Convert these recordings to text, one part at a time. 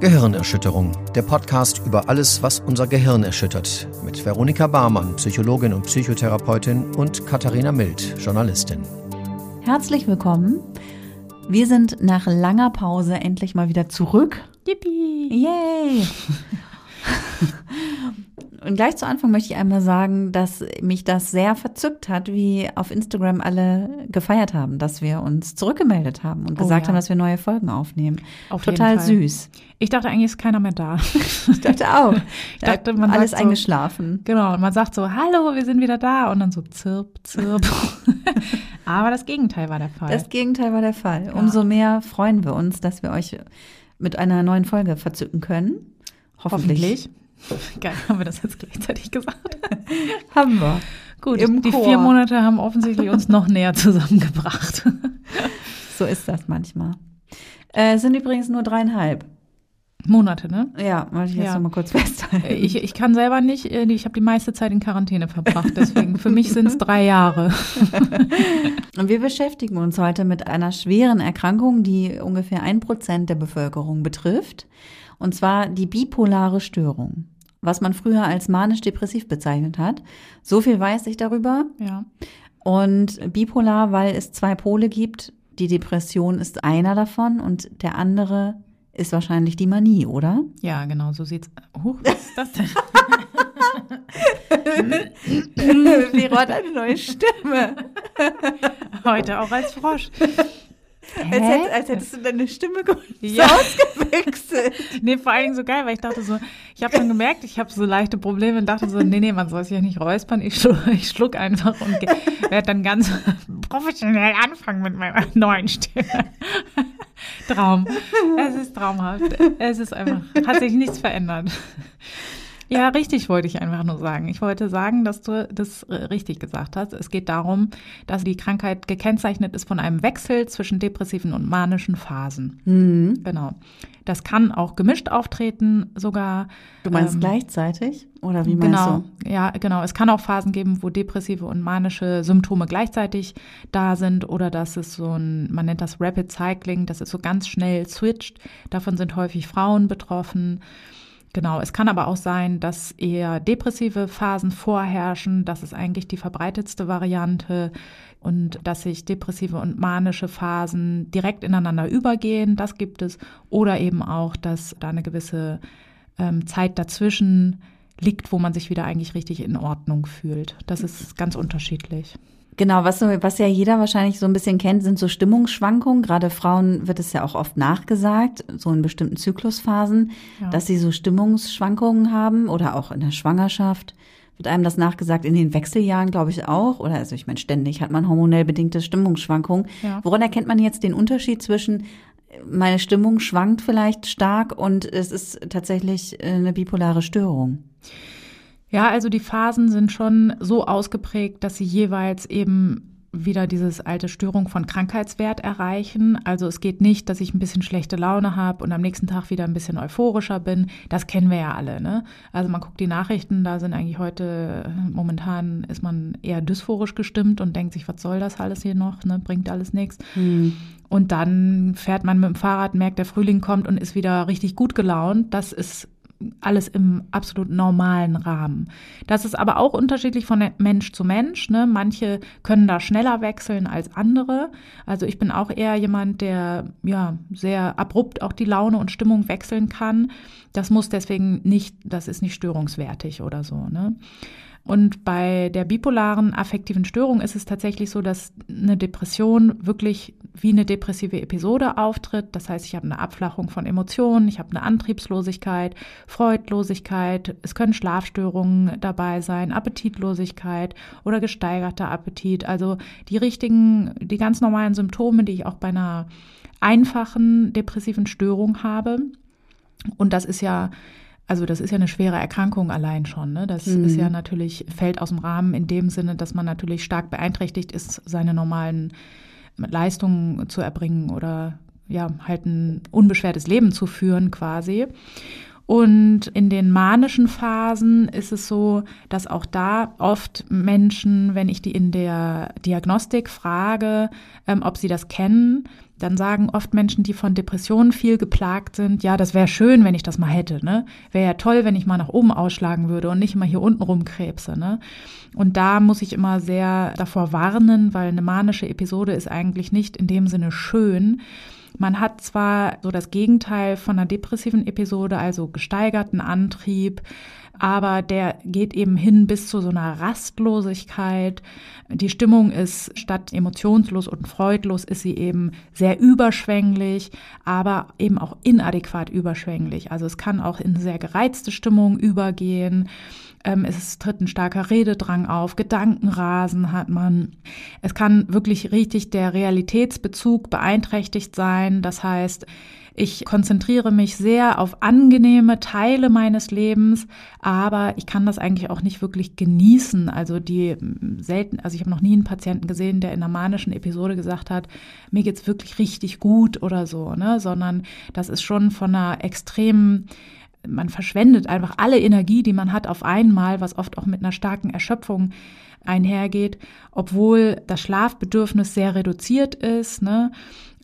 Gehirnerschütterung, der Podcast über alles, was unser Gehirn erschüttert, mit Veronika Barmann, Psychologin und Psychotherapeutin und Katharina Mild, Journalistin. Herzlich willkommen. Wir sind nach langer Pause endlich mal wieder zurück. Yippie! Yay! Und gleich zu Anfang möchte ich einmal sagen, dass mich das sehr verzückt hat, wie auf Instagram alle gefeiert haben, dass wir uns zurückgemeldet haben und Oh gesagt ja. haben, dass wir neue Folgen aufnehmen. Auf Total süß. Ich dachte eigentlich ist keiner mehr da. Ich dachte auch. Ich dachte, man alles so- eingeschlafen. genau, und man sagt so, hallo, wir sind wieder da und dann so zirp, zirp. Aber das Gegenteil war der Fall. Das Gegenteil war der Fall. Umso mehr freuen wir uns, dass wir euch mit einer neuen Folge verzücken können. Hoffentlich. Geil, haben wir das jetzt gleichzeitig gesagt? Haben wir. Gut, Im die Chor. vier Monate haben offensichtlich uns noch näher zusammengebracht. So ist das manchmal. Äh, es sind übrigens nur dreieinhalb. Monate, ne? Ja, wollte ich jetzt Ja. noch mal kurz festhalten. Ich, ich kann selber nicht, äh, ich habe die meiste Zeit in Quarantäne verbracht, deswegen für mich sind es drei Jahre. Und wir beschäftigen uns heute mit einer schweren Erkrankung, die ungefähr ein Prozent der Bevölkerung betrifft. Und zwar die bipolare Störung, was man früher als manisch-depressiv bezeichnet hat. So viel weiß ich darüber. Ja. Und bipolar, weil es zwei Pole gibt. Die Depression ist einer davon und der andere ist wahrscheinlich die Manie, oder? Ja, genau, so sieht's. Huch, was ist das denn? Vero hat eine neue Stimme. Heute auch als Frosch. Als, hätt, als hättest du deine Stimme Ja. ausgewechselt. Nee, vor allen Dingen so geil, weil ich dachte so, ich habe schon gemerkt, ich habe so leichte Probleme und dachte so, nee, nee, man soll sich ja nicht räuspern, ich schluck, ich schluck einfach und werde dann ganz professionell anfangen mit meiner neuen Stimme. Traum. Es ist traumhaft. Es ist einfach, hat sich nichts verändert. Ja, richtig wollte ich einfach nur sagen. Ich wollte sagen, dass du das richtig gesagt hast. Es geht darum, dass die Krankheit gekennzeichnet ist von einem Wechsel zwischen depressiven und manischen Phasen. Mhm. Genau. Das kann auch gemischt auftreten, sogar. Du meinst ähm, gleichzeitig? Oder wie meinst Genau, du? ja, genau. Es kann auch Phasen geben, wo depressive und manische Symptome gleichzeitig da sind oder dass es so ein, man nennt das Rapid Cycling, dass es so ganz schnell switcht. Davon sind häufig Frauen betroffen. Genau, es kann aber auch sein, dass eher depressive Phasen vorherrschen. Das ist eigentlich die verbreitetste Variante. Und dass sich depressive und manische Phasen direkt ineinander übergehen, das gibt es. Oder eben auch, dass da eine gewisse ähm, Zeit dazwischen liegt, wo man sich wieder eigentlich richtig in Ordnung fühlt. Das ist ganz unterschiedlich. Genau, was, was ja jeder wahrscheinlich so ein bisschen kennt, sind so Stimmungsschwankungen. Gerade Frauen wird es ja auch oft nachgesagt, so in bestimmten Zyklusphasen, Ja. dass sie so Stimmungsschwankungen haben oder auch in der Schwangerschaft. Wird einem das nachgesagt in den Wechseljahren, glaube ich, auch. Oder also ich meine, ständig hat man hormonell bedingte Stimmungsschwankungen. Ja. Woran erkennt man jetzt den Unterschied zwischen meine Stimmung schwankt vielleicht stark und es ist tatsächlich äh, eine bipolare Störung? Ja, also die Phasen sind schon so ausgeprägt, dass sie jeweils eben wieder dieses alte Störung von Krankheitswert erreichen. Also es geht nicht, dass ich ein bisschen schlechte Laune habe und am nächsten Tag wieder ein bisschen euphorischer bin. Das kennen wir ja alle. Ne? Also man guckt die Nachrichten, da sind eigentlich heute, momentan ist man eher dysphorisch gestimmt und denkt sich, was soll das alles hier noch, ne? bringt alles nichts. Und dann fährt man mit dem Fahrrad, merkt, der Frühling kommt und ist wieder richtig gut gelaunt. Das ist alles im absolut normalen Rahmen. Das ist aber auch unterschiedlich von Mensch zu Mensch. Ne? Manche können da schneller wechseln als andere. Also ich bin auch eher jemand, der ja sehr abrupt auch die Laune und Stimmung wechseln kann. Das muss deswegen nicht, das ist nicht störungswertig oder so. Ne? Und bei der bipolaren affektiven Störung ist es tatsächlich so, dass eine Depression wirklich wie eine depressive Episode auftritt. Das heißt, ich habe eine Abflachung von Emotionen, ich habe eine Antriebslosigkeit, Freudlosigkeit, es können Schlafstörungen dabei sein, Appetitlosigkeit oder gesteigerter Appetit. Also die richtigen, die ganz normalen Symptome, die ich auch bei einer einfachen depressiven Störung habe. Und das ist ja also das ist ja eine schwere Erkrankung allein schon. Ne? Das ist ja natürlich, fällt aus dem Rahmen in dem Sinne, dass man natürlich stark beeinträchtigt ist, seine normalen Leistungen zu erbringen oder ja, halt ein unbeschwertes Leben zu führen quasi. Und in den manischen Phasen ist es so, dass auch da oft Menschen, wenn ich die in der Diagnostik frage, ähm, ob sie das kennen, dann sagen oft Menschen, die von Depressionen viel geplagt sind, ja, das wäre schön, wenn ich das mal hätte, ne? Wäre ja toll, wenn ich mal nach oben ausschlagen würde und nicht immer hier unten rumkrebse, ne? Und da muss ich immer sehr davor warnen, weil eine manische Episode ist eigentlich nicht in dem Sinne schön. Man hat zwar so das Gegenteil von einer depressiven Episode, also gesteigerten Antrieb, aber der geht eben hin bis zu so einer Rastlosigkeit. Die Stimmung ist statt emotionslos und freudlos ist sie eben sehr überschwänglich, aber eben auch inadäquat überschwänglich. Also es kann auch in sehr gereizte Stimmung übergehen. Ähm, es tritt ein starker Rededrang auf, Gedankenrasen hat man. Es kann wirklich richtig der Realitätsbezug beeinträchtigt sein. Das heißt, ich konzentriere mich sehr auf angenehme Teile meines Lebens, aber ich kann das eigentlich auch nicht wirklich genießen. Also die selten, also ich habe noch nie einen Patienten gesehen, der in einer manischen Episode gesagt hat, mir geht's wirklich richtig gut oder so, ne, sondern das ist schon von einer extremen man verschwendet einfach alle Energie, die man hat, auf einmal, was oft auch mit einer starken Erschöpfung einhergeht, obwohl das Schlafbedürfnis sehr reduziert ist, ne?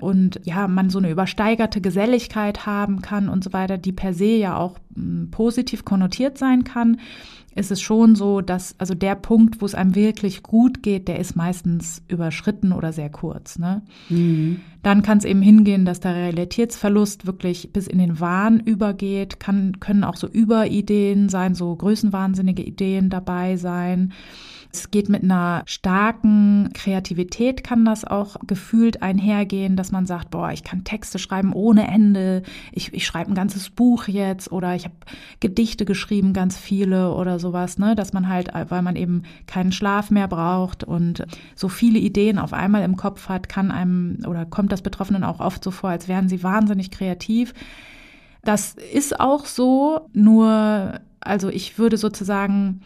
und ja, man so eine übersteigerte Geselligkeit haben kann und so weiter, die per se ja auch hm, positiv konnotiert sein kann, ist es schon so, dass also der Punkt, wo es einem wirklich gut geht, der ist meistens überschritten oder sehr kurz. Ne? Mhm. Dann kann es eben hingehen, dass der Realitätsverlust wirklich bis in den Wahn übergeht, kann, können auch so Überideen sein, so größenwahnsinnige Ideen dabei sein. Es geht mit einer starken Kreativität, kann das auch gefühlt einhergehen, dass man sagt, boah, ich kann Texte schreiben ohne Ende, ich, ich schreibe ein ganzes Buch jetzt oder ich habe Gedichte geschrieben, ganz viele oder sowas, ne? Dass man halt, weil man eben keinen Schlaf mehr braucht und so viele Ideen auf einmal im Kopf hat, kann einem oder kommt das Betroffenen auch oft so vor, als wären sie wahnsinnig kreativ. Das ist auch so, nur, also ich würde sozusagen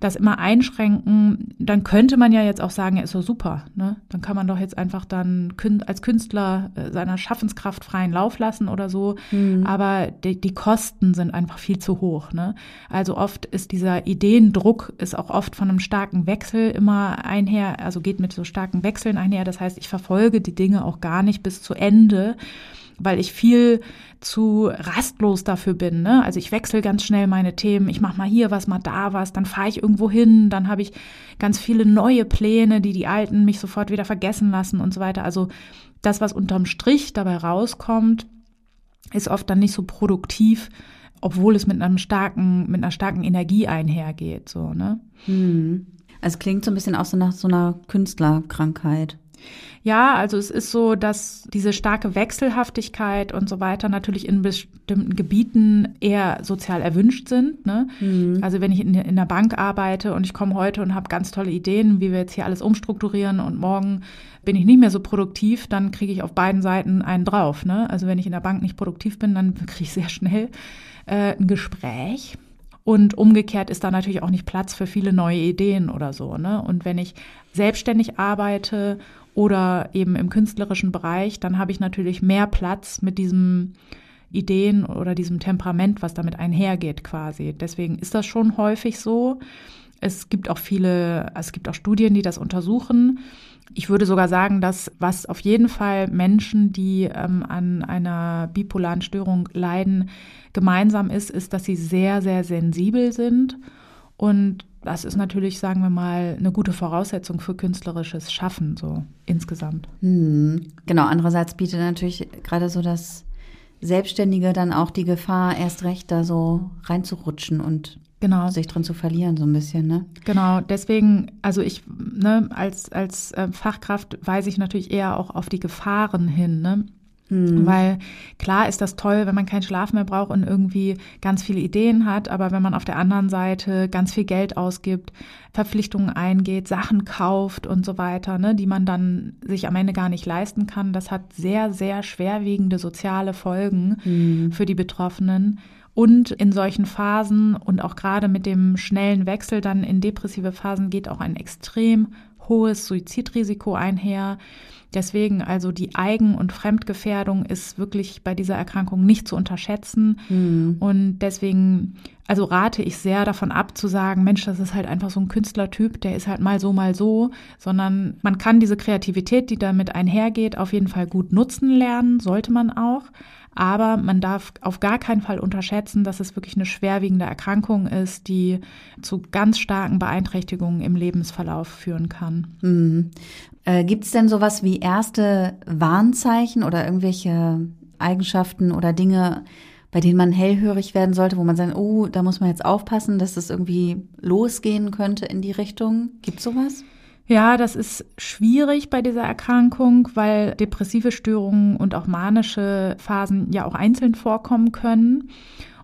das immer einschränken, dann könnte man ja jetzt auch sagen, ja, ist doch super. Ne? Dann kann man doch jetzt einfach dann als Künstler äh, seiner Schaffenskraft freien Lauf lassen oder so. Mhm. Aber die, die, Kosten sind einfach viel zu hoch. Ne? Also oft ist dieser Ideendruck ist auch oft von einem starken Wechsel immer einher, also geht mit so starken Wechseln einher. Das heißt, ich verfolge die Dinge auch gar nicht bis zu Ende weil ich viel zu rastlos dafür bin. Ne? Also ich wechsle ganz schnell meine Themen. Ich mache mal hier was, mal da was, dann fahre ich irgendwo hin, dann habe ich ganz viele neue Pläne, die die alten mich sofort wieder vergessen lassen und so weiter. Also das, was unterm Strich dabei rauskommt, ist oft dann nicht so produktiv, obwohl es mit einem starken, mit einer starken Energie einhergeht. So, ne? Hm. Es klingt so ein bisschen auch so nach so einer Künstlerkrankheit. Ja, also es ist so, dass diese starke Wechselhaftigkeit und so weiter natürlich in bestimmten Gebieten eher sozial erwünscht sind. Ne? Mhm. Also wenn ich in, in der Bank arbeite und ich komme heute und habe ganz tolle Ideen, wie wir jetzt hier alles umstrukturieren und morgen bin ich nicht mehr so produktiv, dann kriege ich auf beiden Seiten einen drauf. Ne? Also wenn ich in der Bank nicht produktiv bin, dann kriege ich sehr schnell äh, ein Gespräch. Und umgekehrt ist da natürlich auch nicht Platz für viele neue Ideen oder so. Ne? Und wenn ich selbstständig arbeite oder eben im künstlerischen Bereich, dann habe ich natürlich mehr Platz mit diesem Ideen oder diesem Temperament, was damit einhergeht quasi. Deswegen ist das schon häufig so. Es gibt auch viele, es gibt auch Studien, die das untersuchen. Ich würde sogar sagen, dass was auf jeden Fall Menschen, die ähm, an einer bipolaren Störung leiden, gemeinsam ist, ist, dass sie sehr, sehr sensibel sind und das ist natürlich, sagen wir mal, eine gute Voraussetzung für künstlerisches Schaffen, so insgesamt. Hm. Genau, andererseits bietet natürlich gerade so das Selbstständige dann auch die Gefahr, erst recht da so reinzurutschen und genau. sich drin zu verlieren, so ein bisschen, ne? Genau, deswegen, also ich, ne, als, als äh, Fachkraft weise ich natürlich eher auch auf die Gefahren hin, ne? Mhm. Weil klar ist das toll, wenn man keinen Schlaf mehr braucht und irgendwie ganz viele Ideen hat, aber wenn man auf der anderen Seite ganz viel Geld ausgibt, Verpflichtungen eingeht, Sachen kauft und so weiter, ne, die man dann sich am Ende gar nicht leisten kann, das hat sehr, sehr schwerwiegende soziale Folgen mhm. für die Betroffenen. Und in solchen Phasen und auch gerade mit dem schnellen Wechsel dann in depressive Phasen geht auch ein extrem hohes Suizidrisiko einher. Deswegen also die Eigen- und Fremdgefährdung ist wirklich bei dieser Erkrankung nicht zu unterschätzen. Mhm. Und deswegen also rate ich sehr davon ab zu sagen, Mensch, das ist halt einfach so ein Künstlertyp, der ist halt mal so, mal so, sondern man kann diese Kreativität, die damit einhergeht, auf jeden Fall gut nutzen lernen, sollte man auch. Aber man darf auf gar keinen Fall unterschätzen, dass es wirklich eine schwerwiegende Erkrankung ist, die zu ganz starken Beeinträchtigungen im Lebensverlauf führen kann. Mhm. Äh, Gibt es denn sowas wie erste Warnzeichen oder irgendwelche Eigenschaften oder Dinge, bei denen man hellhörig werden sollte, wo man sagt, oh, da muss man jetzt aufpassen, dass es irgendwie losgehen könnte in die Richtung? Gibt sowas? Ja, das ist schwierig bei dieser Erkrankung, weil depressive Störungen und auch manische Phasen ja auch einzeln vorkommen können.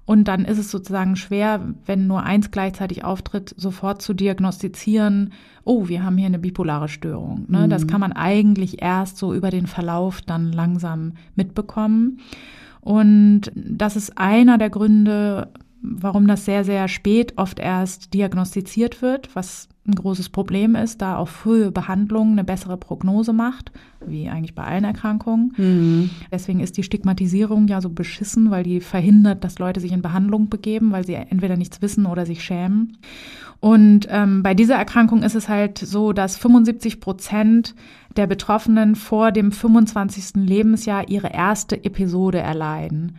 Und dann ist es sozusagen schwer, wenn nur eins gleichzeitig auftritt, sofort zu diagnostizieren, oh, wir haben hier eine bipolare Störung. Ne? Mhm. Das kann man eigentlich erst so über den Verlauf dann langsam mitbekommen. Und das ist einer der Gründe, warum das sehr, sehr spät oft erst diagnostiziert wird, was ein großes Problem ist, da auch frühe Behandlung eine bessere Prognose macht, wie eigentlich bei allen Erkrankungen. Mhm. Deswegen ist die Stigmatisierung ja so beschissen, weil die verhindert, dass Leute sich in Behandlung begeben, weil sie entweder nichts wissen oder sich schämen. Und ähm, bei dieser Erkrankung ist es halt so, dass 75 Prozent der Betroffenen vor dem 25. Lebensjahr ihre erste Episode erleiden.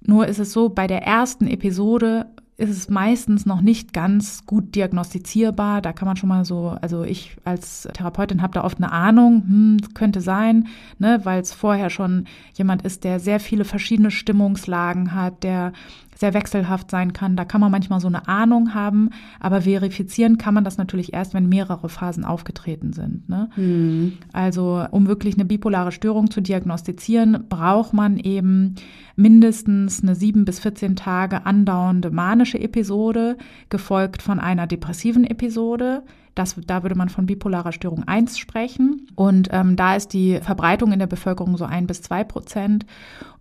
Nur ist es so, bei der ersten Episode ist es meistens noch nicht ganz gut diagnostizierbar. Da kann man schon mal so, also ich als Therapeutin habe da oft eine Ahnung, hm, könnte sein, ne, weil es vorher schon jemand ist, der sehr viele verschiedene Stimmungslagen hat, der sehr wechselhaft sein kann. Da kann man manchmal so eine Ahnung haben, aber verifizieren kann man das natürlich erst, wenn mehrere Phasen aufgetreten sind. Ne? Mhm. Also um wirklich eine bipolare Störung zu diagnostizieren, braucht man eben mindestens eine sieben bis 14 Tage andauernde manische Episode, gefolgt von einer depressiven Episode. Das, da würde man von bipolarer Störung 1 sprechen. Und ähm, da ist die Verbreitung in der Bevölkerung so ein bis zwei Prozent.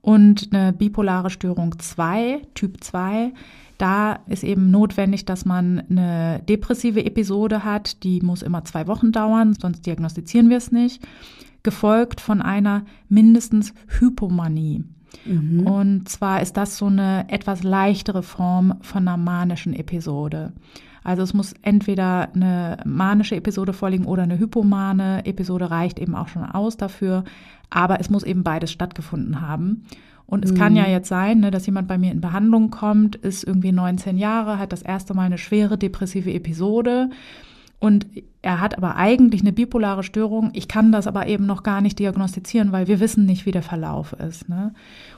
Und eine bipolare Störung 2, Typ 2, da ist eben notwendig, dass man eine depressive Episode hat. Die muss immer zwei Wochen dauern, sonst diagnostizieren wir es nicht. Gefolgt von einer mindestens Hypomanie. Mhm. Und zwar ist das so eine etwas leichtere Form von einer manischen Episode. Also es muss entweder eine manische Episode vorliegen oder eine hypomane Episode reicht eben auch schon aus dafür. Aber es muss eben beides stattgefunden haben. Und es mhm. kann ja mhm. jetzt sein, ne, dass jemand bei mir in Behandlung kommt, ist irgendwie 19 Jahre, hat das erste Mal eine schwere depressive Episode und er hat aber eigentlich eine bipolare Störung. Ich kann das aber eben noch gar nicht diagnostizieren, weil wir wissen nicht, wie der Verlauf ist. Ne?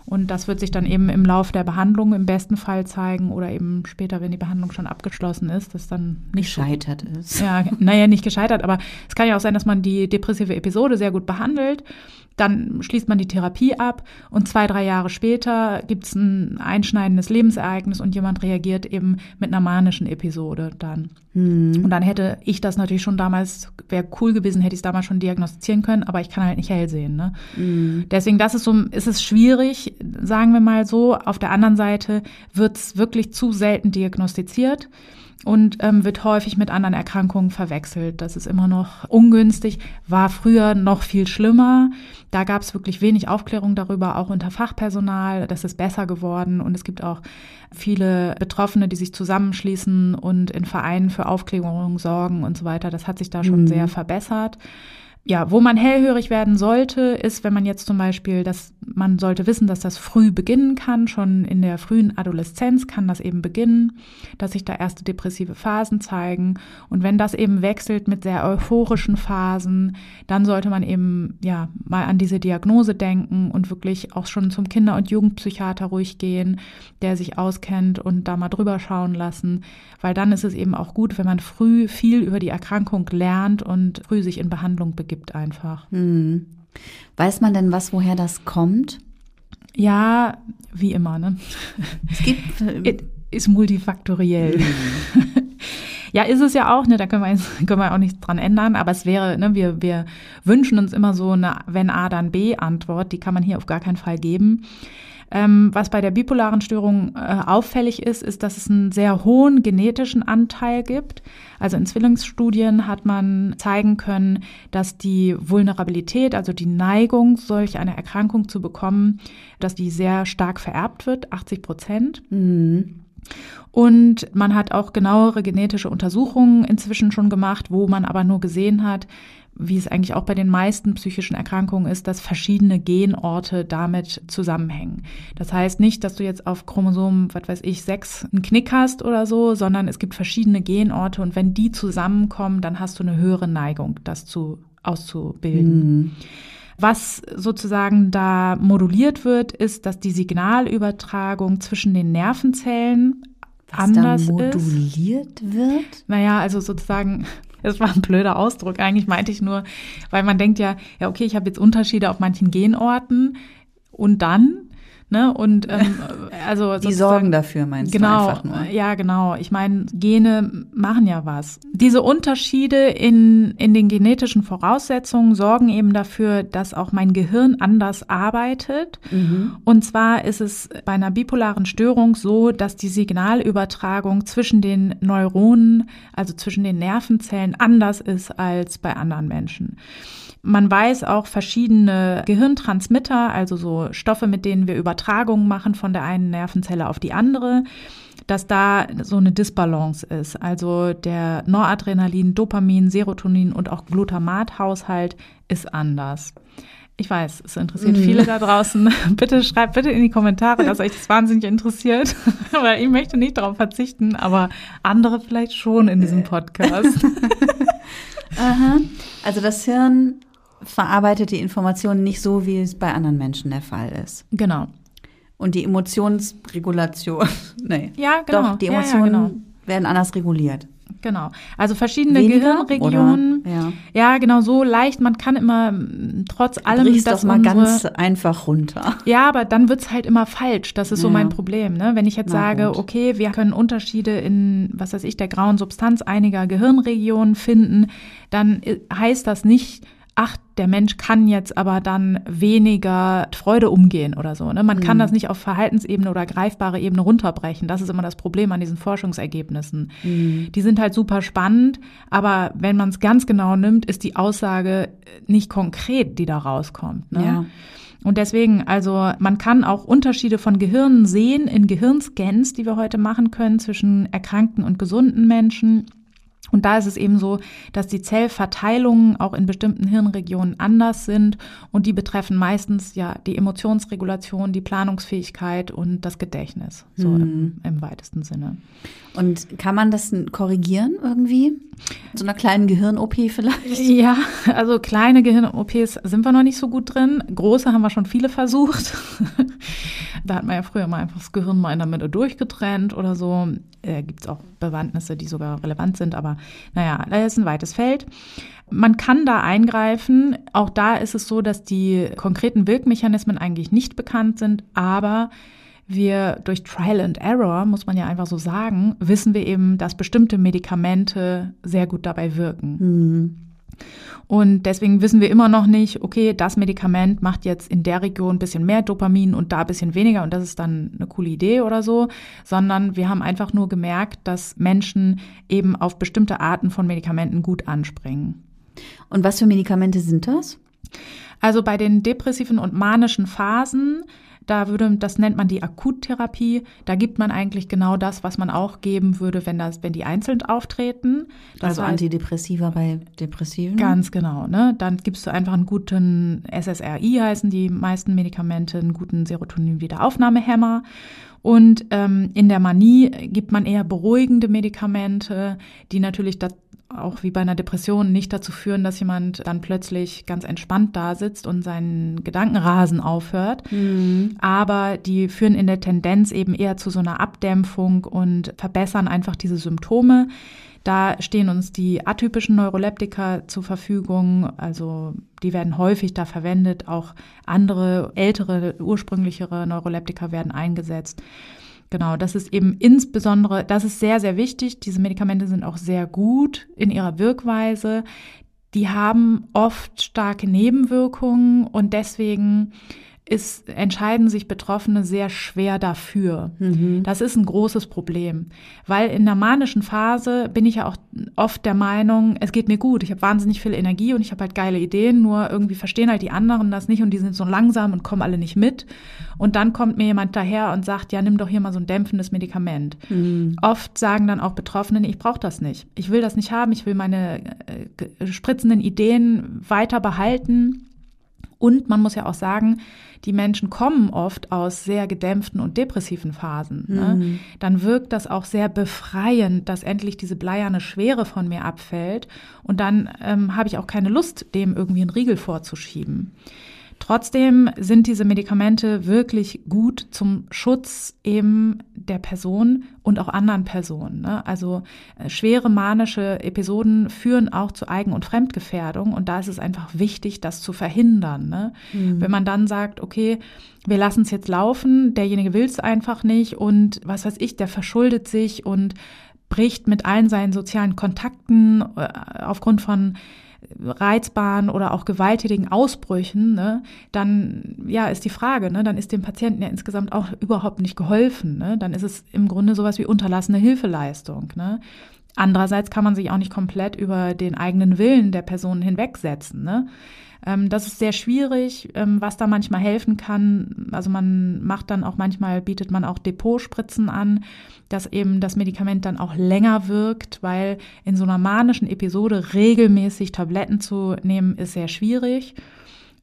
Und das wird sich dann eben im Lauf der Behandlung im besten Fall zeigen oder eben später, wenn die Behandlung schon abgeschlossen ist, dass dann nicht gescheitert so, ist. Ja, naja, nicht gescheitert, aber es kann ja auch sein, dass man die depressive Episode sehr gut behandelt dann schließt man die Therapie ab und zwei, drei Jahre später gibt es ein einschneidendes Lebensereignis und jemand reagiert eben mit einer manischen Episode dann. Mhm. Und dann hätte ich das natürlich schon damals, wäre cool gewesen, hätte ich es damals schon diagnostizieren können, aber ich kann halt nicht hell sehen. Ne? Mhm. Deswegen, das ist so, ist es schwierig, sagen wir mal so. Auf der anderen Seite wird es wirklich zu selten diagnostiziert und ähm, wird häufig mit anderen Erkrankungen verwechselt. Das ist immer noch ungünstig, war früher noch viel schlimmer. Da gab es wirklich wenig Aufklärung darüber, auch unter Fachpersonal. Das ist besser geworden und es gibt auch viele Betroffene, die sich zusammenschließen und in Vereinen für Aufklärung sorgen und so weiter. Das hat sich da schon mhm. sehr verbessert. Ja, wo man hellhörig werden sollte, ist, wenn man jetzt zum Beispiel, dass man sollte wissen, dass das früh beginnen kann, schon in der frühen Adoleszenz kann das eben beginnen, dass sich da erste depressive Phasen zeigen. Und wenn das eben wechselt mit sehr euphorischen Phasen, dann sollte man eben, ja, mal an diese Diagnose denken und wirklich auch schon zum Kinder- und Jugendpsychiater ruhig gehen, der sich auskennt und da mal drüber schauen lassen, weil dann ist es eben auch gut, wenn man früh viel über die Erkrankung lernt und früh sich in Behandlung begibt gibt einfach. Hm. Weiß man denn was, woher das kommt? Ja, wie immer, ne? Es gibt. Äh, ist multifaktoriell. Mhm. Ja, ist es ja auch, ne, da können wir, jetzt, können wir auch nichts dran ändern, aber es wäre, ne, wir, wir wünschen uns immer so eine wenn A, dann B Antwort, die kann man hier auf gar keinen Fall geben. Ähm, was bei der bipolaren Störung äh, auffällig ist, ist, dass es einen sehr hohen genetischen Anteil gibt. Also in Zwillingsstudien hat man zeigen können, dass die Vulnerabilität, also die Neigung, solch eine Erkrankung zu bekommen, dass die sehr stark vererbt wird, 80 Prozent. Mhm. Und man hat auch genauere genetische Untersuchungen inzwischen schon gemacht, wo man aber nur gesehen hat, wie es eigentlich auch bei den meisten psychischen Erkrankungen ist, dass verschiedene Genorte damit zusammenhängen. Das heißt nicht, dass du jetzt auf Chromosom, was weiß ich, sechs einen Knick hast oder so, sondern es gibt verschiedene Genorte und wenn die zusammenkommen, dann hast du eine höhere Neigung, das zu auszubilden. Mhm. Was sozusagen da moduliert wird, ist, dass die Signalübertragung zwischen den Nervenzellen Was anders da ist. moduliert wird? Naja, also sozusagen, das war ein blöder Ausdruck. Eigentlich meinte ich nur, weil man denkt ja, ja, okay, ich habe jetzt Unterschiede auf manchen Genorten und dann, ne? Und ähm, also Die sorgen dafür, meinst Genau, du einfach nur? ja, genau. Ich meine, Gene machen ja was. Diese Unterschiede in, in den genetischen Voraussetzungen sorgen eben dafür, dass auch mein Gehirn anders arbeitet. Mhm. Und zwar ist es bei einer bipolaren Störung so, dass die Signalübertragung zwischen den Neuronen, also zwischen den Nervenzellen, anders ist als bei anderen Menschen. Man weiß auch verschiedene Gehirntransmitter, also so Stoffe, mit denen wir Übertragungen machen von der einen Nervenzelle auf die andere, dass da so eine Disbalance ist. Also der Noradrenalin, Dopamin, Serotonin und auch Glutamathaushalt ist anders. Ich weiß, es interessiert viele da draußen. Bitte schreibt bitte in die Kommentare, dass euch das wahnsinnig interessiert, weil ich möchte nicht darauf verzichten, aber andere vielleicht schon in diesem Podcast. Aha. Also das Hirn verarbeitet die Informationen nicht so, wie es bei anderen Menschen der Fall ist. Genau. Und die Emotionsregulation, nee. Ja, genau. Doch, die Ja, ja, Emotionen genau. werden anders reguliert. Genau. Also verschiedene Weniger, Gehirnregionen. Ja. Ja, genau, so leicht. Man kann immer trotz allem Brich's doch mal unsere, ganz einfach runter. Ja, aber dann wird's halt immer falsch. Das ist so Ja. mein Problem. Ne? Wenn ich jetzt Na sage, gut. okay, wir können Unterschiede in, was weiß ich, der grauen Substanz einiger Gehirnregionen finden, dann äh, heißt das nicht, ach, der Mensch kann jetzt aber dann weniger Freude umgehen oder so. Ne? Man Mhm. kann das nicht auf Verhaltensebene oder greifbare Ebene runterbrechen. Das ist immer das Problem an diesen Forschungsergebnissen. Mhm. Die sind halt super spannend, aber wenn man es ganz genau nimmt, ist die Aussage nicht konkret, die da rauskommt. Ne? Ja. Und deswegen, also man kann auch Unterschiede von Gehirnen sehen in Gehirnscans, die wir heute machen können zwischen erkrankten und gesunden Menschen. Und da ist es eben so, dass die Zellverteilungen auch in bestimmten Hirnregionen anders sind und die betreffen meistens ja die Emotionsregulation, die Planungsfähigkeit und das Gedächtnis, so im, im weitesten Sinne. Und kann man das korrigieren irgendwie? Mit So einer kleinen Gehirn-OP vielleicht? Ja, also kleine Gehirn-OPs sind wir noch nicht so gut drin. Große haben wir schon viele versucht. da hat man ja früher mal einfach das Gehirn mal in der Mitte durchgetrennt oder so. Äh, Gibt es auch Bewandtnisse, die sogar relevant sind, aber naja, das ist ein weites Feld. Man kann da eingreifen. Auch da ist es so, dass die konkreten Wirkmechanismen eigentlich nicht bekannt sind, aber wir durch Trial and Error, muss man ja einfach so sagen, wissen wir eben, dass bestimmte Medikamente sehr gut dabei wirken. Und deswegen wissen wir immer noch nicht, okay, das Medikament macht jetzt in der Region ein bisschen mehr Dopamin und da ein bisschen weniger und das ist dann eine coole Idee oder so, sondern wir haben einfach nur gemerkt, dass Menschen eben auf bestimmte Arten von Medikamenten gut anspringen. Und was für Medikamente sind das? Also bei den depressiven und manischen Phasen, da würde, das nennt man die Akuttherapie, da gibt man eigentlich genau das, was man auch geben würde, wenn das, wenn die einzeln auftreten. Das also heißt- Antidepressiva bei Depressiven? Ganz genau, ne? Dann gibst du einfach einen guten SSRI heißen die meisten Medikamente, einen guten Serotonin-Wiederaufnahmehemmer. Und ähm, in der Manie gibt man eher beruhigende Medikamente, die natürlich das auch wie bei einer Depression nicht dazu führen, dass jemand dann plötzlich ganz entspannt da sitzt und seinen Gedankenrasen aufhört. Aber die führen in der Tendenz eben eher zu so einer Abdämpfung und verbessern einfach diese Symptome. Da stehen uns die atypischen Neuroleptika zur Verfügung, also die werden häufig da verwendet, auch andere ältere, ursprünglichere Neuroleptika werden eingesetzt. Genau, das ist eben insbesondere, das ist sehr, sehr wichtig. Diese Medikamente sind auch sehr gut in ihrer Wirkweise. Die haben oft starke Nebenwirkungen und deswegen ist, entscheiden sich Betroffene sehr schwer dafür. Mhm. Das ist ein großes Problem, weil in der manischen Phase bin ich ja auch oft der Meinung, es geht mir gut, ich habe wahnsinnig viel Energie und ich habe halt geile Ideen, nur irgendwie verstehen halt die anderen das nicht und die sind so langsam und kommen alle nicht mit. Und dann kommt mir jemand daher und sagt, ja, nimm doch hier mal so ein dämpfendes Medikament. Mhm. Oft sagen dann auch Betroffene, ich brauche das nicht. Ich will das nicht haben, ich will meine äh, spritzenden Ideen weiter behalten. Und man muss ja auch sagen, die Menschen kommen oft aus sehr gedämpften und depressiven Phasen. Ne? Mhm. Dann wirkt das auch sehr befreiend, dass endlich diese bleierne Schwere von mir abfällt. Und dann ähm, habe ich auch keine Lust, dem irgendwie einen Riegel vorzuschieben. Trotzdem sind diese Medikamente wirklich gut zum Schutz eben der Person und auch anderen Personen. Ne? Also äh, schwere manische Episoden führen auch zu Eigen- und Fremdgefährdung und da ist es einfach wichtig, das zu verhindern. Ne? Mhm. Wenn man dann sagt, okay, wir lassen es jetzt laufen, derjenige will es einfach nicht und was weiß ich, der verschuldet sich und bricht mit allen seinen sozialen Kontakten äh, aufgrund von reizbaren oder auch gewalttätigen Ausbrüchen, ne, dann ja ist die Frage, ne, dann ist dem Patienten ja insgesamt auch überhaupt nicht geholfen. Ne? Dann ist es im Grunde sowas wie unterlassene Hilfeleistung. Ne? Andererseits kann man sich auch nicht komplett über den eigenen Willen der Person hinwegsetzen. Ne? Ähm, das ist sehr schwierig, ähm, was da manchmal helfen kann. Also man macht dann auch manchmal, bietet man auch Depotspritzen an, dass eben das Medikament dann auch länger wirkt, weil in so einer manischen Episode regelmäßig Tabletten zu nehmen, ist sehr schwierig.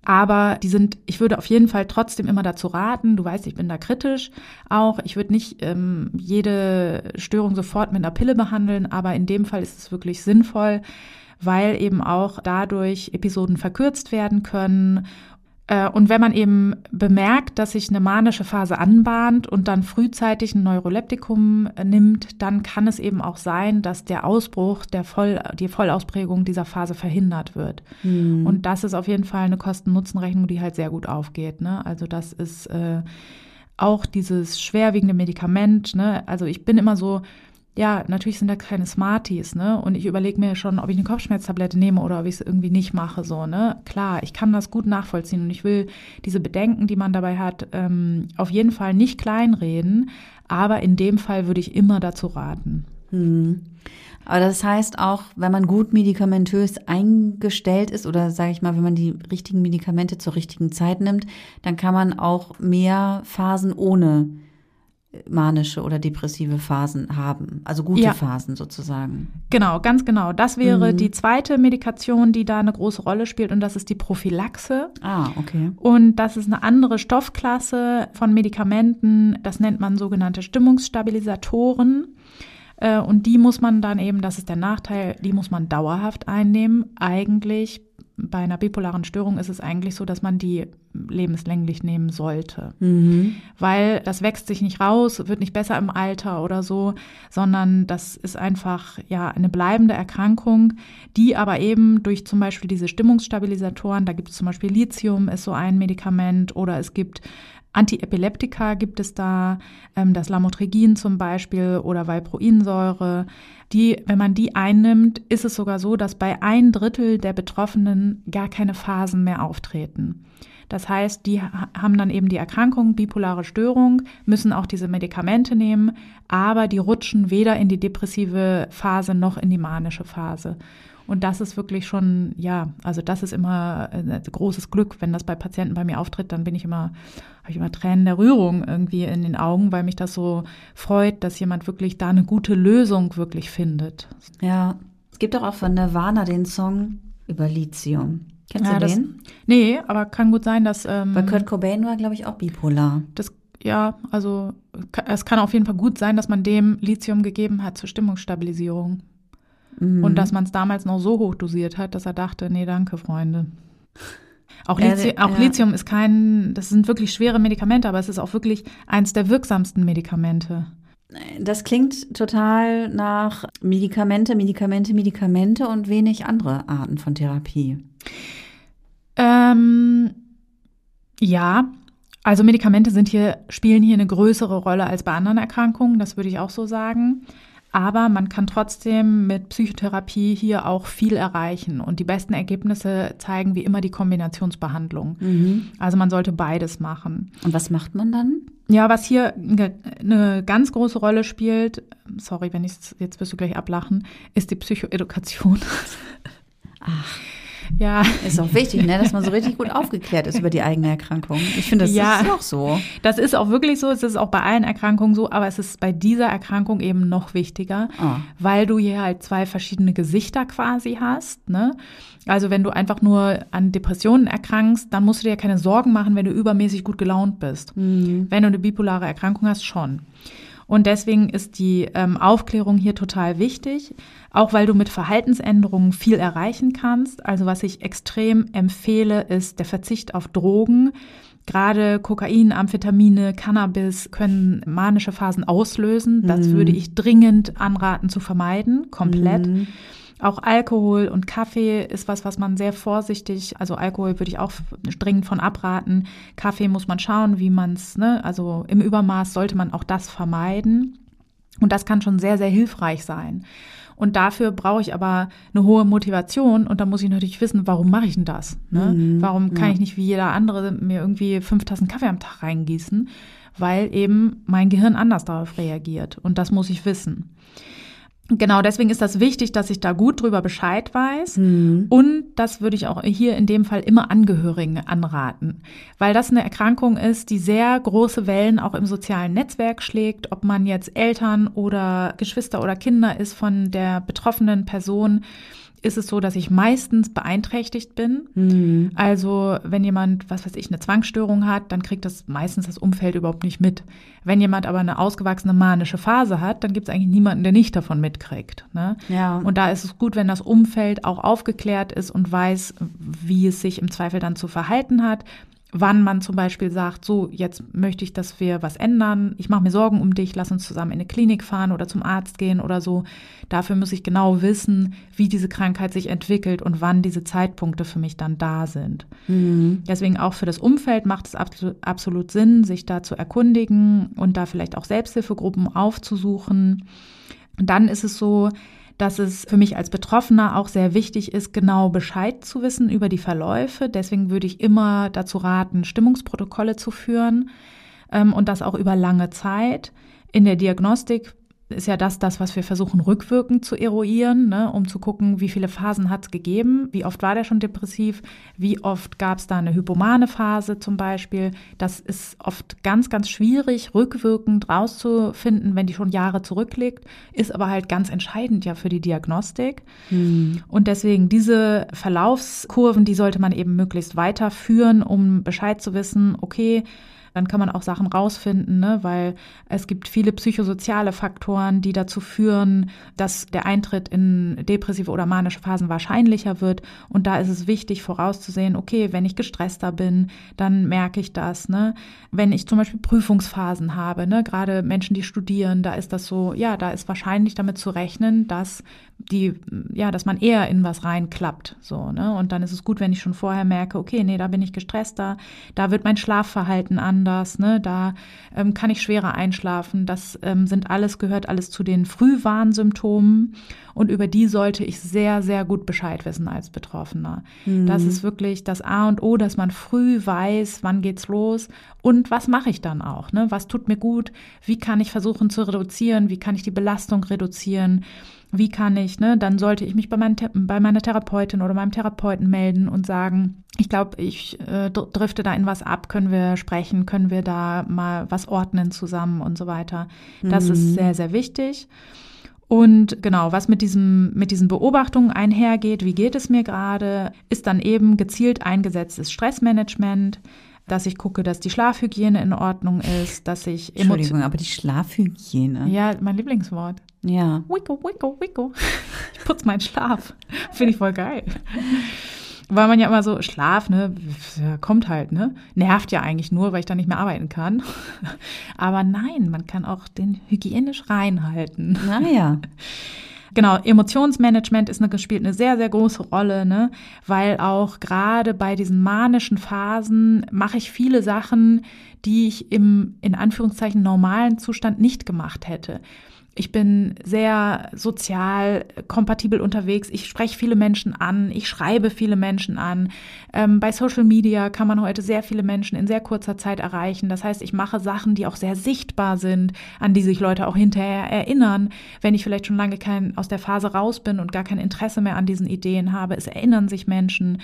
Aber die sind, ich würde auf jeden Fall trotzdem immer dazu raten, du weißt, ich bin da kritisch auch. Ich würde nicht ähm, jede Störung sofort mit einer Pille behandeln, aber in dem Fall ist es wirklich sinnvoll, weil eben auch dadurch Episoden verkürzt werden können. Äh, Und wenn man eben bemerkt, dass sich eine manische Phase anbahnt und dann frühzeitig ein Neuroleptikum nimmt, dann kann es eben auch sein, dass der Ausbruch, der Voll, die Vollausprägung dieser Phase verhindert wird. Mhm. Und das ist auf jeden Fall eine Kosten-Nutzen-Rechnung, die halt sehr gut aufgeht. Ne? Also das ist äh, auch dieses schwerwiegende Medikament. Ne? Also ich bin immer so, ja, natürlich sind da keine Smarties, ne? Und ich überlege mir schon, ob ich eine Kopfschmerztablette nehme oder ob ich es irgendwie nicht mache, so, ne? Klar, ich kann das gut nachvollziehen und ich will diese Bedenken, die man dabei hat, ähm, auf jeden Fall nicht kleinreden. Aber in dem Fall würde ich immer dazu raten. Mhm. Aber das heißt auch, wenn man gut medikamentös eingestellt ist oder sage ich mal, wenn man die richtigen Medikamente zur richtigen Zeit nimmt, dann kann man auch mehr Phasen ohne manische oder depressive Phasen haben, also gute Ja. Phasen sozusagen. Genau, ganz genau. Das wäre Mhm. die zweite Medikation, die da eine große Rolle spielt und das ist die Prophylaxe. Ah, okay. Und das ist eine andere Stoffklasse von Medikamenten. Das nennt man sogenannte Stimmungsstabilisatoren. Äh, Und die muss man dann eben, das ist der Nachteil, die muss man dauerhaft einnehmen. Eigentlich bei einer bipolaren Störung ist es eigentlich so, dass man die lebenslänglich nehmen sollte. Mhm. Weil das wächst sich nicht raus, wird nicht besser im Alter oder so, sondern das ist einfach ja eine bleibende Erkrankung, die aber eben durch zum Beispiel diese Stimmungsstabilisatoren, da gibt es zum Beispiel Lithium, ist so ein Medikament oder es gibt Antiepileptika gibt es da, ähm, das Lamotrigin zum Beispiel oder Valproinsäure. Die, wenn man die einnimmt, ist es sogar so, dass bei ein Drittel der Betroffenen gar keine Phasen mehr auftreten. Das heißt, die ha- haben dann eben die Erkrankung, bipolare Störung, müssen auch diese Medikamente nehmen, aber die rutschen weder in die depressive Phase noch in die manische Phase. Und das ist wirklich schon, ja, also das ist immer ein großes Glück, wenn das bei Patienten bei mir auftritt, dann bin ich immer, habe ich immer Tränen der Rührung irgendwie in den Augen, weil mich das so freut, dass jemand wirklich da eine gute Lösung wirklich findet. Ja, es gibt doch auch von Nirvana den Song über Lithium. Kennst Ja, du das- den? Nee, aber kann gut sein, dass ähm, Weil Kurt Cobain war, glaube ich, auch bipolar. das ja, also es kann auf jeden Fall gut sein, dass man dem Lithium gegeben hat zur Stimmungsstabilisierung. Mhm. Und dass man es damals noch so hoch dosiert hat, dass er dachte, nee, danke, Freunde. Auch, Ja, Lithium, ja. auch Lithium ist kein, das sind wirklich schwere Medikamente, aber es ist auch wirklich eins der wirksamsten Medikamente. Das klingt total nach Medikamente, Medikamente, Medikamente und wenig andere Arten von Therapie. Ähm, ja, also Medikamente sind hier, spielen hier eine größere Rolle als bei anderen Erkrankungen, das würde ich auch so sagen. Aber man kann trotzdem mit Psychotherapie hier auch viel erreichen. Und die besten Ergebnisse zeigen wie immer die Kombinationsbehandlung. Mhm. Also man sollte beides machen. Und was macht man dann? Ja, was hier eine ganz große Rolle spielt, sorry, wenn ich jetzt wirst du gleich ablachen, ist die Psychoedukation. Ach. Ja. Ist auch wichtig, ne, dass man so richtig gut aufgeklärt ist über die eigene Erkrankung. Ich finde, das ja, ist auch so. Das ist auch wirklich so. Es ist auch bei allen Erkrankungen so, aber es ist bei dieser Erkrankung eben noch wichtiger, oh. weil du hier halt zwei verschiedene Gesichter quasi hast. Ne? Also wenn du einfach nur an Depressionen erkrankst, dann musst du dir ja keine Sorgen machen, wenn du übermäßig gut gelaunt bist. Mhm. Wenn du eine bipolare Erkrankung hast, schon. Und deswegen ist die ähm, Aufklärung hier total wichtig, auch weil du mit Verhaltensänderungen viel erreichen kannst. Also was ich extrem empfehle, ist der Verzicht auf Drogen. Gerade Kokain, Amphetamine, Cannabis können manische Phasen auslösen. Das mhm. würde ich dringend anraten zu vermeiden, komplett. Mhm. Auch Alkohol und Kaffee ist was, was man sehr vorsichtig, also Alkohol würde ich auch dringend von abraten. Kaffee muss man schauen, wie man es, ne, also im Übermaß sollte man auch das vermeiden. Und das kann schon sehr, sehr hilfreich sein. Und dafür brauche ich aber eine hohe Motivation und da muss ich natürlich wissen, warum mache ich denn das? Ne? Mhm, warum kann ja. ich nicht wie jeder andere mir irgendwie fünf Tassen Kaffee am Tag reingießen? Weil eben mein Gehirn anders darauf reagiert und das muss ich wissen. Genau, deswegen ist das wichtig, dass ich da gut drüber Bescheid weiß. Mhm. Und das würde ich auch hier in dem Fall immer Angehörigen anraten, weil das eine Erkrankung ist, die sehr große Wellen auch im sozialen Netzwerk schlägt, ob man jetzt Eltern oder Geschwister oder Kinder ist von der betroffenen Person ist es so, dass ich meistens beeinträchtigt bin. Mhm. Also wenn jemand, was weiß ich, eine Zwangsstörung hat, dann kriegt das meistens das Umfeld überhaupt nicht mit. Wenn jemand aber eine ausgewachsene manische Phase hat, dann gibt es eigentlich niemanden, der nicht davon mitkriegt. Ne? Ja. Und da ist es gut, wenn das Umfeld auch aufgeklärt ist und weiß, wie es sich im Zweifel dann zu verhalten hat wann man zum Beispiel sagt, so, jetzt möchte ich, dass wir was ändern, ich mache mir Sorgen um dich, lass uns zusammen in eine Klinik fahren oder zum Arzt gehen oder so. Dafür muss ich genau wissen, wie diese Krankheit sich entwickelt und wann diese Zeitpunkte für mich dann da sind. Mhm. Deswegen auch für das Umfeld macht es absolut, absolut Sinn, sich da zu erkundigen und da vielleicht auch Selbsthilfegruppen aufzusuchen. Und dann ist es so, dass es für mich als Betroffener auch sehr wichtig ist, genau Bescheid zu wissen über die Verläufe. Deswegen würde ich immer dazu raten, Stimmungsprotokolle zu führen ähm, und das auch über lange Zeit. In der Diagnostik ist ja das, das, was wir versuchen rückwirkend zu eruieren, ne, um zu gucken, wie viele Phasen hat es gegeben, wie oft war der schon depressiv, wie oft gab es da eine hypomane Phase zum Beispiel. Das ist oft ganz, ganz schwierig, rückwirkend rauszufinden, wenn die schon Jahre zurückliegt, ist aber halt ganz entscheidend ja für die Diagnostik. Mhm. Und deswegen diese Verlaufskurven, die sollte man eben möglichst weiterführen, um Bescheid zu wissen, okay, dann kann man auch Sachen rausfinden, ne? weil es gibt viele psychosoziale Faktoren, die dazu führen, dass der Eintritt in depressive oder manische Phasen wahrscheinlicher wird. Und da ist es wichtig vorauszusehen, okay, wenn ich gestresster bin, dann merke ich das. Ne? Wenn ich zum Beispiel Prüfungsphasen habe, ne? gerade Menschen, die studieren, da ist das so, ja, da ist wahrscheinlich damit zu rechnen, dass die, ja, dass man eher in was reinklappt, so, ne? Und dann ist es gut, wenn ich schon vorher merke, okay, nee, da bin ich gestresster, da wird mein Schlafverhalten anders, ne? Da ähm, kann ich schwerer einschlafen. Das ähm, sind alles, gehört alles zu den Frühwarnsymptomen und über die sollte ich sehr, sehr gut Bescheid wissen als Betroffener. Mhm. Das ist wirklich das A und O, dass man früh weiß, wann geht's los und was mache ich dann auch, ne? Was tut mir gut? Wie kann ich versuchen zu reduzieren? Wie kann ich die Belastung reduzieren? Wie kann ich, ne, dann sollte ich mich bei, mein, bei meiner Therapeutin oder meinem Therapeuten melden und sagen, ich glaube, ich äh, drifte da in was ab, können wir sprechen, können wir da mal was ordnen zusammen und so weiter. Das mhm. ist sehr, sehr wichtig. Und genau, was mit diesem, mit diesen Beobachtungen einhergeht, wie geht es mir gerade, ist dann eben gezielt eingesetztes Stressmanagement, dass ich gucke, dass die Schlafhygiene in Ordnung ist, dass ich Entschuldigung, aber die Schlafhygiene. Ja, mein Lieblingswort. Ja. Wicko, wicko, wicko. Ich putze meinen Schlaf. Finde ich voll geil. Weil man ja immer so, Schlaf, ne, kommt halt, ne? Nervt ja eigentlich nur, weil ich da nicht mehr arbeiten kann. Aber nein, man kann auch den hygienisch reinhalten. Naja. Genau, Emotionsmanagement ist eine, spielt eine sehr, sehr große Rolle, ne? weil auch gerade bei diesen manischen Phasen mache ich viele Sachen, die ich im, in Anführungszeichen, normalen Zustand nicht gemacht hätte. Ich bin sehr sozial kompatibel unterwegs. Ich spreche viele Menschen an. Ich schreibe viele Menschen an. Ähm, bei Social Media kann man heute sehr viele Menschen in sehr kurzer Zeit erreichen. Das heißt, ich mache Sachen, die auch sehr sichtbar sind, an die sich Leute auch hinterher erinnern. Wenn ich vielleicht schon lange kein, aus der Phase raus bin und gar kein Interesse mehr an diesen Ideen habe, es erinnern sich Menschen.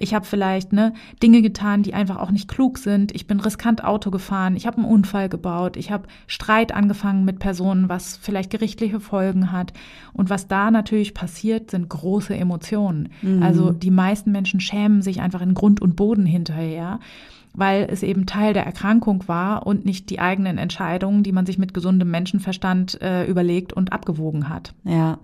Ich habe vielleicht ne, Dinge getan, die einfach auch nicht klug sind. Ich bin riskant Auto gefahren. Ich habe einen Unfall gebaut. Ich habe Streit angefangen mit Personen, was vielleicht gerichtliche Folgen hat. Und was da natürlich passiert, sind große Emotionen. Mhm. Also die meisten Menschen schämen sich einfach in Grund und Boden hinterher weil es eben Teil der Erkrankung war und nicht die eigenen Entscheidungen, die man sich mit gesundem Menschenverstand äh, überlegt und abgewogen hat. Ja.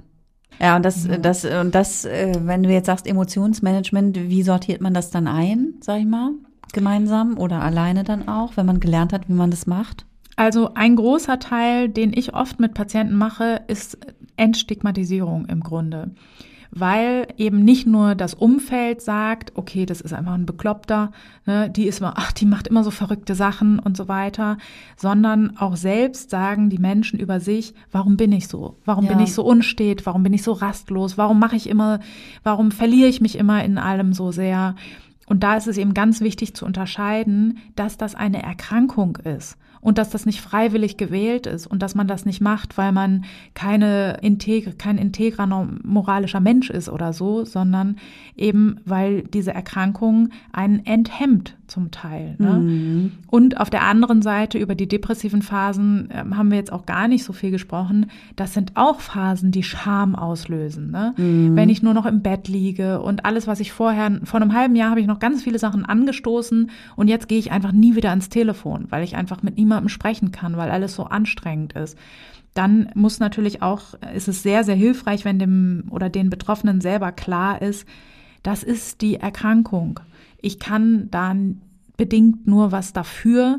Ja, und das, mhm. das, und das, äh, wenn du jetzt sagst Emotionsmanagement, wie sortiert man das dann ein, sag ich mal, gemeinsam oder alleine dann auch, wenn man gelernt hat, wie man das macht? Also ein großer Teil, den ich oft mit Patienten mache, ist Entstigmatisierung im Grunde weil eben nicht nur das Umfeld sagt, okay, das ist einfach ein Bekloppter, ne, die ist immer, ach, die macht immer so verrückte Sachen und so weiter, sondern auch selbst sagen die Menschen über sich, warum bin ich so? Warum ja. bin ich so unstet? Warum bin ich so rastlos? Warum mache ich immer, warum verliere ich mich immer in allem so sehr? Und da ist es eben ganz wichtig zu unterscheiden, dass das eine Erkrankung ist und dass das nicht freiwillig gewählt ist und dass man das nicht macht, weil man keine integre, kein integrer moralischer Mensch ist oder so, sondern eben weil diese Erkrankung einen enthemmt zum Teil. Ne? Mhm. Und auf der anderen Seite über die depressiven Phasen äh, haben wir jetzt auch gar nicht so viel gesprochen. Das sind auch Phasen, die Scham auslösen. Ne? Mhm. Wenn ich nur noch im Bett liege und alles, was ich vorher, vor einem halben Jahr habe ich noch ganz viele Sachen angestoßen und jetzt gehe ich einfach nie wieder ans Telefon, weil ich einfach mit niemandem sprechen kann, weil alles so anstrengend ist dann muss natürlich auch, ist es sehr, sehr hilfreich, wenn dem oder den Betroffenen selber klar ist, das ist die Erkrankung. Ich kann dann bedingt nur was dafür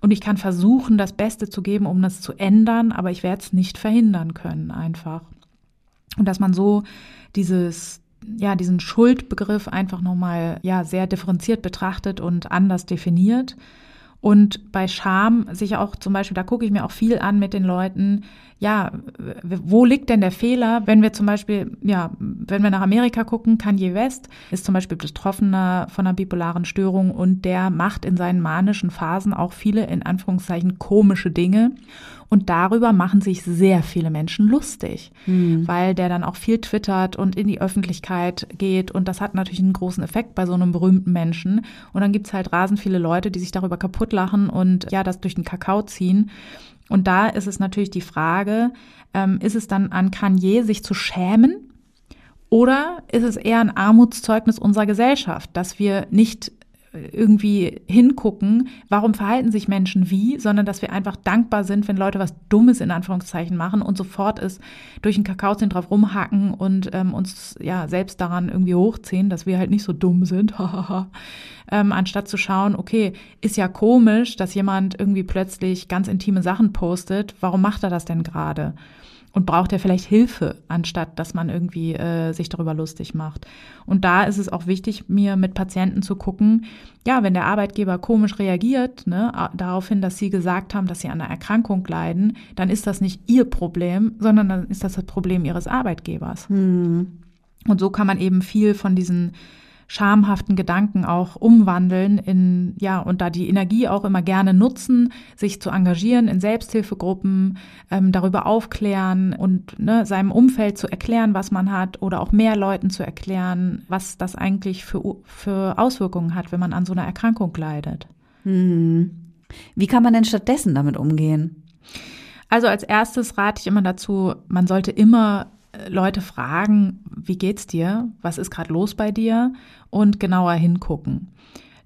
und ich kann versuchen, das Beste zu geben, um das zu ändern, aber ich werde es nicht verhindern können einfach. Und dass man so dieses ja, diesen Schuldbegriff einfach nochmal, ja, sehr differenziert betrachtet und anders definiert. Und bei Scham sich auch zum Beispiel, da gucke ich mir auch viel an mit den Leuten, ja, wo liegt denn der Fehler, wenn wir zum Beispiel, ja, wenn wir nach Amerika gucken, Kanye West ist zum Beispiel Betroffener von einer bipolaren Störung und der macht in seinen manischen Phasen auch viele, in Anführungszeichen, komische Dinge. Und darüber machen sich sehr viele Menschen lustig, mhm. weil der dann auch viel twittert und in die Öffentlichkeit geht. Und das hat natürlich einen großen Effekt bei so einem berühmten Menschen. Und dann gibt's halt rasend viele Leute, die sich darüber kaputt lachen und ja, das durch den Kakao ziehen. Und da ist es natürlich die Frage, ähm, ist es dann an Kanye, sich zu schämen? Oder ist es eher ein Armutszeugnis unserer Gesellschaft, dass wir nicht irgendwie hingucken, warum verhalten sich Menschen wie, sondern dass wir einfach dankbar sind, wenn Leute was Dummes in Anführungszeichen machen und sofort ist durch den Kakaozehen drauf rumhacken und ähm, uns ja selbst daran irgendwie hochziehen, dass wir halt nicht so dumm sind, ähm, anstatt zu schauen, okay, ist ja komisch, dass jemand irgendwie plötzlich ganz intime Sachen postet, warum macht er das denn gerade? Und braucht er vielleicht Hilfe, anstatt dass man irgendwie äh, sich darüber lustig macht. Und da ist es auch wichtig, mir mit Patienten zu gucken, ja, wenn der Arbeitgeber komisch reagiert, ne, daraufhin, dass sie gesagt haben, dass sie an einer Erkrankung leiden, dann ist das nicht ihr Problem, sondern dann ist das das Problem ihres Arbeitgebers. Hm. Und so kann man eben viel von diesen schamhaften Gedanken auch umwandeln in, ja, und da die Energie auch immer gerne nutzen, sich zu engagieren in Selbsthilfegruppen, ähm, darüber aufklären und ne, seinem Umfeld zu erklären, was man hat oder auch mehr Leuten zu erklären, was das eigentlich für, für Auswirkungen hat, wenn man an so einer Erkrankung leidet. Hm. Wie kann man denn stattdessen damit umgehen? Also als erstes rate ich immer dazu, man sollte immer Leute fragen, wie geht's dir? Was ist gerade los bei dir? Und genauer hingucken.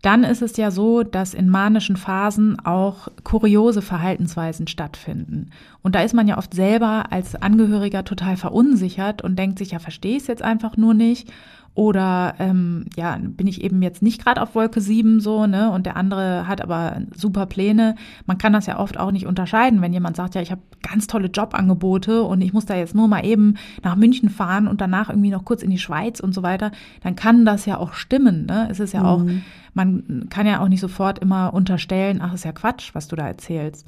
Dann ist es ja so, dass in manischen Phasen auch kuriose Verhaltensweisen stattfinden. Und da ist man ja oft selber als Angehöriger total verunsichert und denkt sich, ja, verstehe ich es jetzt einfach nur nicht. Oder ähm, ja, bin ich eben jetzt nicht gerade auf Wolke 7 so, ne? Und der andere hat aber super Pläne. Man kann das ja oft auch nicht unterscheiden, wenn jemand sagt, ja, ich habe ganz tolle Jobangebote und ich muss da jetzt nur mal eben nach München fahren und danach irgendwie noch kurz in die Schweiz und so weiter, dann kann das ja auch stimmen. Ne? Es ist ja mhm. auch, man kann ja auch nicht sofort immer unterstellen, ach, ist ja Quatsch, was du da erzählst.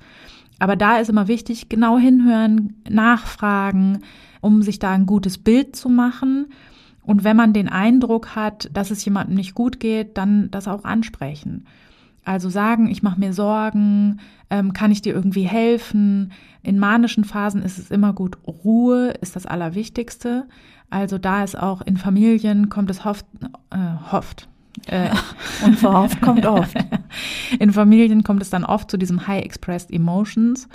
Aber da ist immer wichtig, genau hinhören, nachfragen, um sich da ein gutes Bild zu machen und wenn man den Eindruck hat, dass es jemandem nicht gut geht, dann das auch ansprechen. Also sagen, ich mache mir Sorgen, ähm, kann ich dir irgendwie helfen? In manischen Phasen ist es immer gut, Ruhe ist das Allerwichtigste. Also da ist auch in Familien kommt es hofft, äh, hofft. Äh, Unverhofft kommt oft. In Familien kommt es dann oft zu diesem High Expressed Emotions.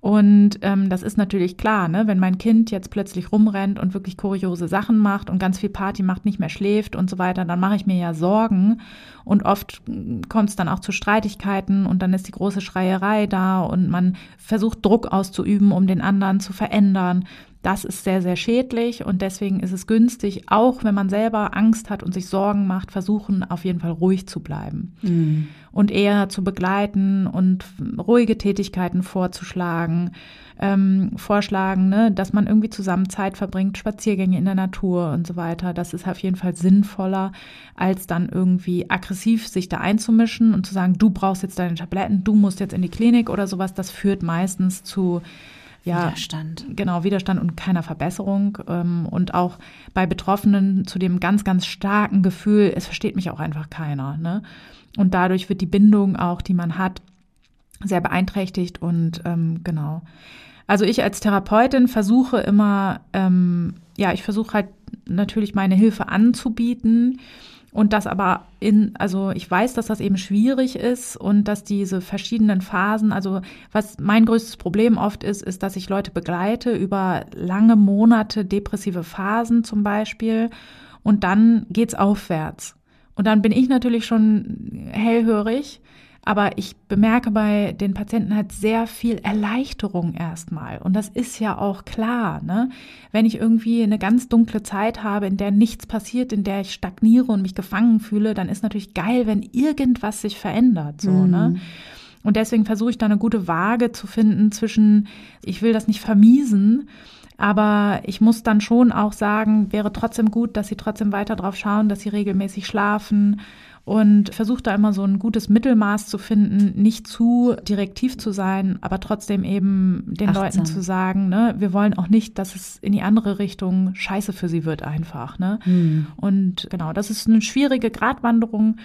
Und ähm, das ist natürlich klar, ne? wenn mein Kind jetzt plötzlich rumrennt und wirklich kuriose Sachen macht und ganz viel Party macht, nicht mehr schläft und so weiter, dann mache ich mir ja Sorgen. Und oft kommt es dann auch zu Streitigkeiten und dann ist die große Schreierei da und man versucht Druck auszuüben, um den anderen zu verändern. Das ist sehr, sehr schädlich und deswegen ist es günstig, auch wenn man selber Angst hat und sich Sorgen macht, versuchen auf jeden Fall ruhig zu bleiben mhm. und eher zu begleiten und ruhige Tätigkeiten vorzuschlagen, ähm, vorschlagen, ne, dass man irgendwie zusammen Zeit verbringt, Spaziergänge in der Natur und so weiter. Das ist auf jeden Fall sinnvoller, als dann irgendwie aggressiv sich da einzumischen und zu sagen, du brauchst jetzt deine Tabletten, du musst jetzt in die Klinik oder sowas. Das führt meistens zu ja, Widerstand. Genau, Widerstand und keiner Verbesserung. Ähm, und auch bei Betroffenen zu dem ganz, ganz starken Gefühl, es versteht mich auch einfach keiner. Ne? Und dadurch wird die Bindung auch, die man hat, sehr beeinträchtigt und ähm, genau. Also ich als Therapeutin versuche immer, ähm, ja, ich versuche halt natürlich meine Hilfe anzubieten und das aber in, also ich weiß, dass das eben schwierig ist und dass diese verschiedenen Phasen, also was mein größtes Problem oft ist, ist, dass ich Leute begleite über lange Monate depressive Phasen zum Beispiel und dann geht's aufwärts. Und dann bin ich natürlich schon hellhörig aber ich bemerke bei den Patienten halt sehr viel Erleichterung erstmal. Und das ist ja auch klar, ne? Wenn ich irgendwie eine ganz dunkle Zeit habe, in der nichts passiert, in der ich stagniere und mich gefangen fühle, dann ist natürlich geil, wenn irgendwas sich verändert, so, mhm. ne? Und deswegen versuche ich da eine gute Waage zu finden zwischen, ich will das nicht vermiesen, aber ich muss dann schon auch sagen, wäre trotzdem gut, dass sie trotzdem weiter drauf schauen, dass sie regelmäßig schlafen und versuche da immer so ein gutes Mittelmaß zu finden, nicht zu direktiv zu sein, aber trotzdem eben den Achtsam. Leuten zu sagen, ne, wir wollen auch nicht, dass es in die andere Richtung scheiße für sie wird einfach. Ne? Mhm. Und genau, das ist eine schwierige Gratwanderung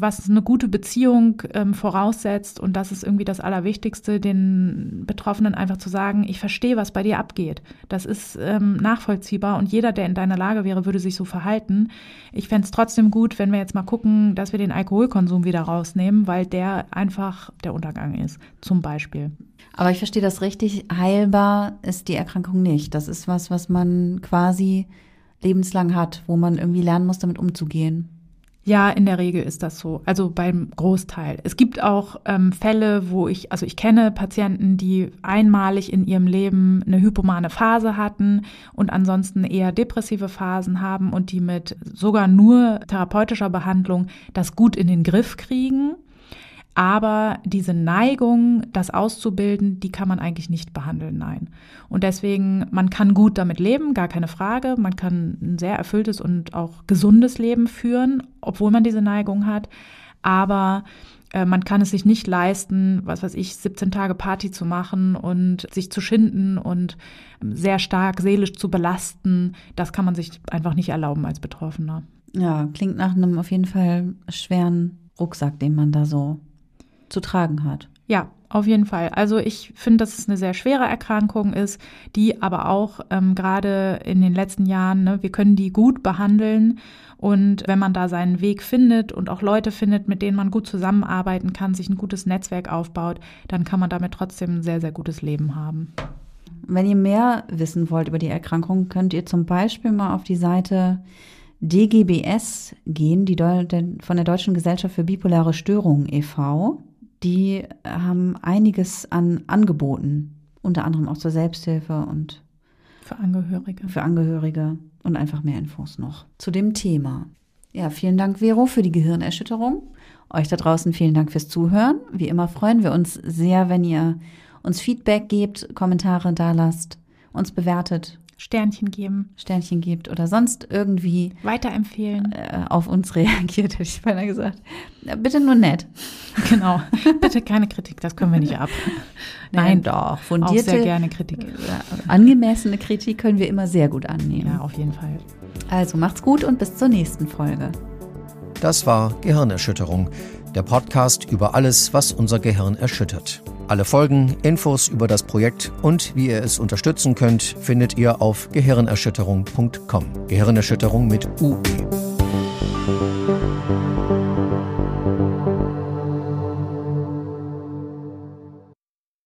was eine gute Beziehung ähm, voraussetzt. Und das ist irgendwie das Allerwichtigste, den Betroffenen einfach zu sagen, ich verstehe, was bei dir abgeht. Das ist ähm, nachvollziehbar und jeder, der in deiner Lage wäre, würde sich so verhalten. Ich fände es trotzdem gut, wenn wir jetzt mal gucken, dass wir den Alkoholkonsum wieder rausnehmen, weil der einfach der Untergang ist, zum Beispiel. Aber ich verstehe das richtig, heilbar ist die Erkrankung nicht. Das ist was, was man quasi lebenslang hat, wo man irgendwie lernen muss, damit umzugehen. Ja, in der Regel ist das so. Also beim Großteil. Es gibt auch ähm, Fälle, wo ich, also ich kenne Patienten, die einmalig in ihrem Leben eine hypomane Phase hatten und ansonsten eher depressive Phasen haben und die mit sogar nur therapeutischer Behandlung das gut in den Griff kriegen. Aber diese Neigung, das auszubilden, die kann man eigentlich nicht behandeln, nein. Und deswegen, man kann gut damit leben, gar keine Frage. Man kann ein sehr erfülltes und auch gesundes Leben führen, obwohl man diese Neigung hat. Aber äh, man kann es sich nicht leisten, was weiß ich, 17 Tage Party zu machen und sich zu schinden und sehr stark seelisch zu belasten. Das kann man sich einfach nicht erlauben als Betroffener. Ja, klingt nach einem auf jeden Fall schweren Rucksack, den man da so zu tragen hat. Ja, auf jeden Fall. Also ich finde, dass es eine sehr schwere Erkrankung ist, die aber auch ähm, gerade in den letzten Jahren, ne, wir können die gut behandeln. Und wenn man da seinen Weg findet und auch Leute findet, mit denen man gut zusammenarbeiten kann, sich ein gutes Netzwerk aufbaut, dann kann man damit trotzdem ein sehr, sehr gutes Leben haben. Wenn ihr mehr wissen wollt über die Erkrankung, könnt ihr zum Beispiel mal auf die Seite DGBS gehen, die von der Deutschen Gesellschaft für bipolare Störungen e.V die haben einiges an Angeboten, unter anderem auch zur Selbsthilfe und Für Angehörige. Für Angehörige und einfach mehr Infos noch zu dem Thema. Ja, vielen Dank, Vero, für die Gehirnerschütterung. Euch da draußen vielen Dank fürs Zuhören. Wie immer freuen wir uns sehr, wenn ihr uns Feedback gebt, Kommentare da lasst, uns bewertet, Sternchen geben, Sternchen gebt oder sonst irgendwie weiterempfehlen. äh, auf uns reagiert, hätte ich beinahe gesagt. Bitte nur nett. Genau. Bitte keine Kritik, das können wir nicht ab. Nein, doch. Auch Fundierte, sehr gerne Kritik. äh, angemessene Kritik können wir immer sehr gut annehmen. Ja, auf jeden Fall. Also macht's gut und bis zur nächsten Folge. Das war Gehirnerschütterung, der Podcast über alles, was unser Gehirn erschüttert. Alle Folgen, Infos über das Projekt und wie ihr es unterstützen könnt, findet ihr auf gehirnerschütterung.com. Gehirnerschütterung mit UE.